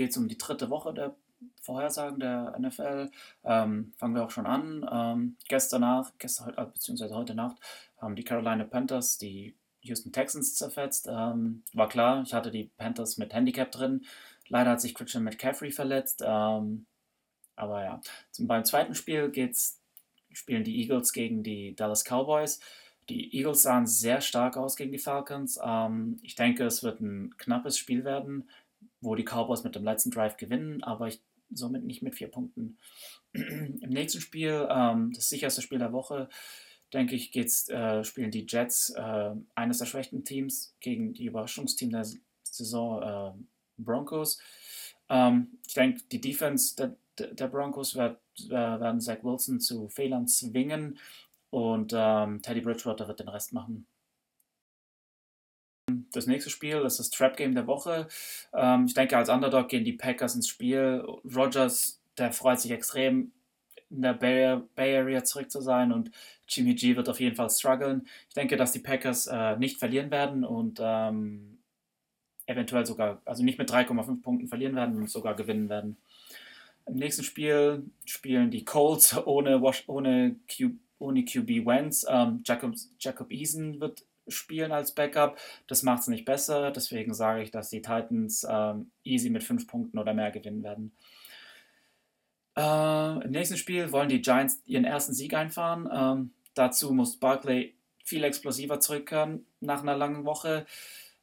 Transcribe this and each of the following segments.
geht es um die dritte Woche der Vorhersagen der NFL. Ähm, fangen wir auch schon an. Ähm, gestern Nacht, gestern, äh, beziehungsweise heute Nacht, haben die Carolina Panthers die Houston Texans zerfetzt. Ähm, war klar, ich hatte die Panthers mit Handicap drin. Leider hat sich Christian McCaffrey verletzt. Ähm, aber ja, zum, beim zweiten Spiel geht's, spielen die Eagles gegen die Dallas Cowboys. Die Eagles sahen sehr stark aus gegen die Falcons. Ähm, ich denke, es wird ein knappes Spiel werden, wo die Cowboys mit dem letzten Drive gewinnen, aber ich, somit nicht mit vier Punkten. Im nächsten Spiel, ähm, das sicherste Spiel der Woche, denke ich, geht's, äh, spielen die Jets, äh, eines der schwächten Teams, gegen die Überraschungsteam der Saison äh, Broncos. Ähm, ich denke, die Defense der, der Broncos wird, werden Zach Wilson zu Fehlern zwingen und ähm, Teddy Bridgewater wird den Rest machen. Das nächste Spiel ist das Trap Game der Woche. Ähm, ich denke, als Underdog gehen die Packers ins Spiel. Rogers, der freut sich extrem, in der Bay, Bay Area zurück zu sein und Jimmy G wird auf jeden Fall strugglen. Ich denke, dass die Packers äh, nicht verlieren werden und ähm, eventuell sogar, also nicht mit 3,5 Punkten verlieren werden und sogar gewinnen werden. Im nächsten Spiel spielen die Colts ohne, ohne, Q, ohne QB Wentz. Ähm, Jacob, Jacob Eason wird spielen als Backup. Das macht es nicht besser. Deswegen sage ich, dass die Titans ähm, easy mit 5 Punkten oder mehr gewinnen werden. Äh, Im nächsten Spiel wollen die Giants ihren ersten Sieg einfahren. Ähm, dazu muss Barkley viel explosiver zurückkehren nach einer langen Woche.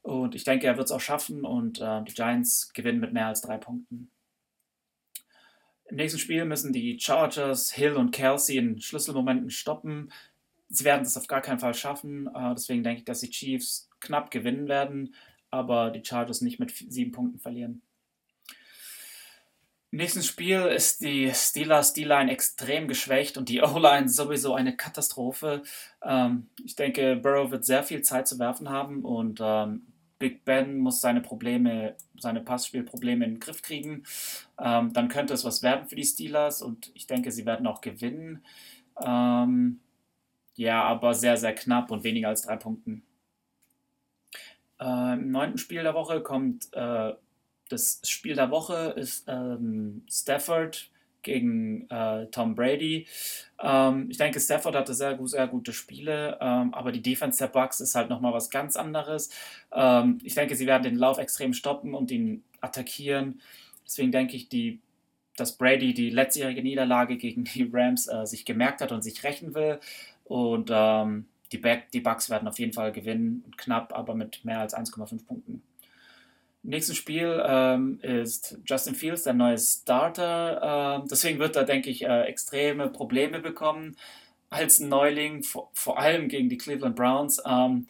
Und ich denke, er wird es auch schaffen und äh, die Giants gewinnen mit mehr als drei Punkten. Im nächsten Spiel müssen die Chargers, Hill und Kelsey in Schlüsselmomenten stoppen. Sie werden das auf gar keinen Fall schaffen. Äh, deswegen denke ich, dass die Chiefs knapp gewinnen werden, aber die Chargers nicht mit sieben Punkten verlieren. Im nächsten Spiel ist die Steelers D-Line extrem geschwächt und die O-Line sowieso eine Katastrophe. Ähm, ich denke, Burrow wird sehr viel Zeit zu werfen haben und ähm, Big Ben muss seine Probleme, seine Passspielprobleme in den Griff kriegen. Ähm, dann könnte es was werden für die Steelers und ich denke, sie werden auch gewinnen. Ähm, ja, aber sehr, sehr knapp und weniger als drei Punkten. Äh, Im neunten Spiel der Woche kommt äh, das Spiel der Woche ist ähm, Stafford gegen äh, Tom Brady. Ähm, ich denke, Stafford hatte sehr, sehr gute Spiele, ähm, aber die Defense der Bucks ist halt nochmal was ganz anderes. Ähm, ich denke, sie werden den Lauf extrem stoppen und ihn attackieren. Deswegen denke ich, die, dass Brady die letztjährige Niederlage gegen die Rams äh, sich gemerkt hat und sich rächen will. Und ähm, die, Back, die Bucks werden auf jeden Fall gewinnen, knapp, aber mit mehr als 1,5 Punkten. Im nächsten Spiel ähm, ist Justin Fields der neue Starter. Ähm, deswegen wird er, denke ich, äh, extreme Probleme bekommen als Neuling, vor, vor, allem gegen die Cleveland Browns. Ähm,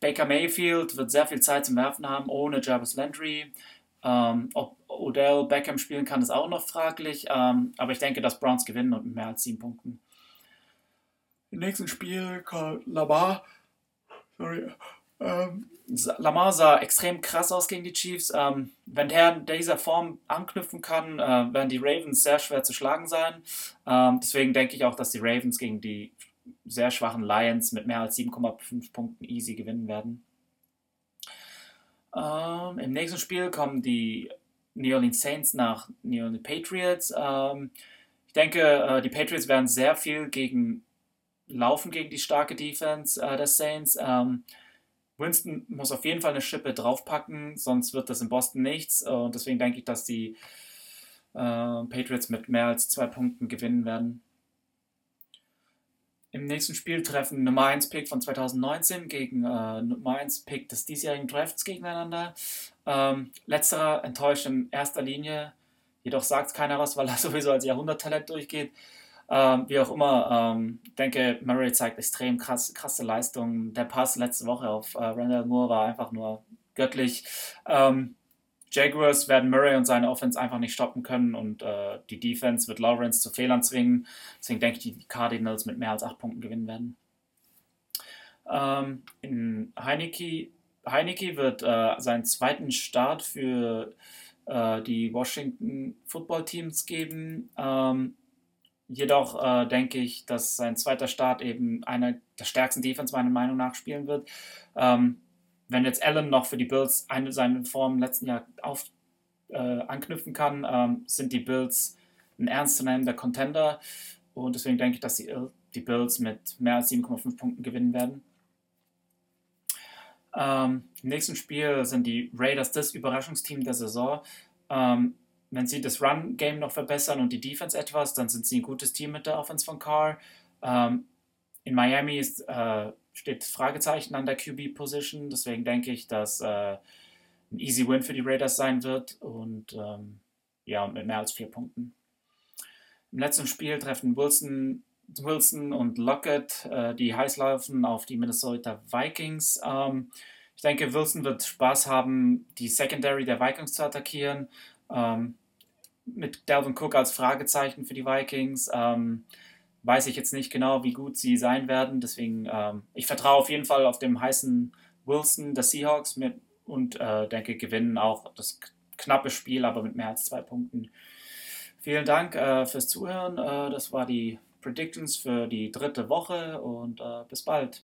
Baker Mayfield wird sehr viel Zeit zum Werfen haben, ohne Jarvis Landry. Ähm, ob Odell Beckham spielen kann, ist auch noch fraglich. Ähm, aber ich denke, dass Browns gewinnen und mit mehr als sieben Punkten. Im nächsten Spiel Lamar. Sorry. Ähm, Lamar sah extrem krass aus gegen die Chiefs. Ähm, wenn der in dieser Form anknüpfen kann, äh, werden die Ravens sehr schwer zu schlagen sein. Ähm, deswegen denke ich auch, dass die Ravens gegen die sehr schwachen Lions mit mehr als 7,5 Punkten easy gewinnen werden. Ähm, Im nächsten Spiel kommen die New Orleans Saints nach New Orleans Patriots. Ähm, ich denke, äh, die Patriots werden sehr viel gegen laufen gegen die starke Defense äh, der Saints. Ähm, Winston muss auf jeden Fall eine Schippe draufpacken, sonst wird das in Boston nichts. Äh, und deswegen denke ich, dass die äh, Patriots mit mehr als zwei Punkten gewinnen werden. Im nächsten Spiel treffen Nummer 1 Pick von 2019 gegen äh, Nummer 1 Pick des diesjährigen Drafts gegeneinander. Ähm, letzterer enttäuscht in erster Linie, jedoch sagt keiner was, weil er sowieso als Jahrhunderttalent durchgeht. Ähm, wie auch immer, ähm, denke, Murray zeigt extrem krass, krasse Leistungen. Der Pass letzte Woche auf äh, Randall Moore war einfach nur göttlich. Ähm, Jaguars werden Murray und seine Offense einfach nicht stoppen können und äh, die Defense wird Lawrence zu Fehlern zwingen. Deswegen denke ich, die Cardinals mit mehr als acht Punkten gewinnen werden. Ähm, in Heineke, Heineke wird äh, seinen zweiten Start für äh, die Washington Football Teams geben. Ähm, Jedoch äh, denke ich, dass sein zweiter Start eben einer der stärksten Defense meiner Meinung nach spielen wird. Ähm, wenn jetzt Allen noch für die Bills eine seine Form im letzten Jahr auf, äh, anknüpfen kann, ähm, sind die Bills ein ernstzunehmender Contender. Und deswegen denke ich, dass die, die Bills mit mehr als 7,5 Punkten gewinnen werden. Ähm, Im nächsten Spiel sind die Raiders das Überraschungsteam der Saison. Ähm, wenn sie das Run-Game noch verbessern und die Defense etwas, dann sind sie ein gutes Team mit der Offense von Carr. Ähm, in Miami ist, äh, steht Fragezeichen an der QB-Position, deswegen denke ich, dass äh, ein easy Win für die Raiders sein wird und ähm, ja, mit mehr als vier Punkten. Im letzten Spiel treffen Wilson, Wilson und Lockett, äh, die heiß laufen, auf die Minnesota Vikings. Ähm, ich denke, Wilson wird Spaß haben, die Secondary der Vikings zu attackieren. Ähm, mit Delvin Cook als Fragezeichen für die Vikings ähm, weiß ich jetzt nicht genau, wie gut sie sein werden. Deswegen, ähm, ich vertraue auf jeden Fall auf dem heißen Wilson der Seahawks mit, und äh, denke, gewinnen auch das knappe Spiel, aber mit mehr als zwei Punkten. Vielen Dank äh, fürs Zuhören. Äh, das war die Predictions für die dritte Woche und äh, bis bald.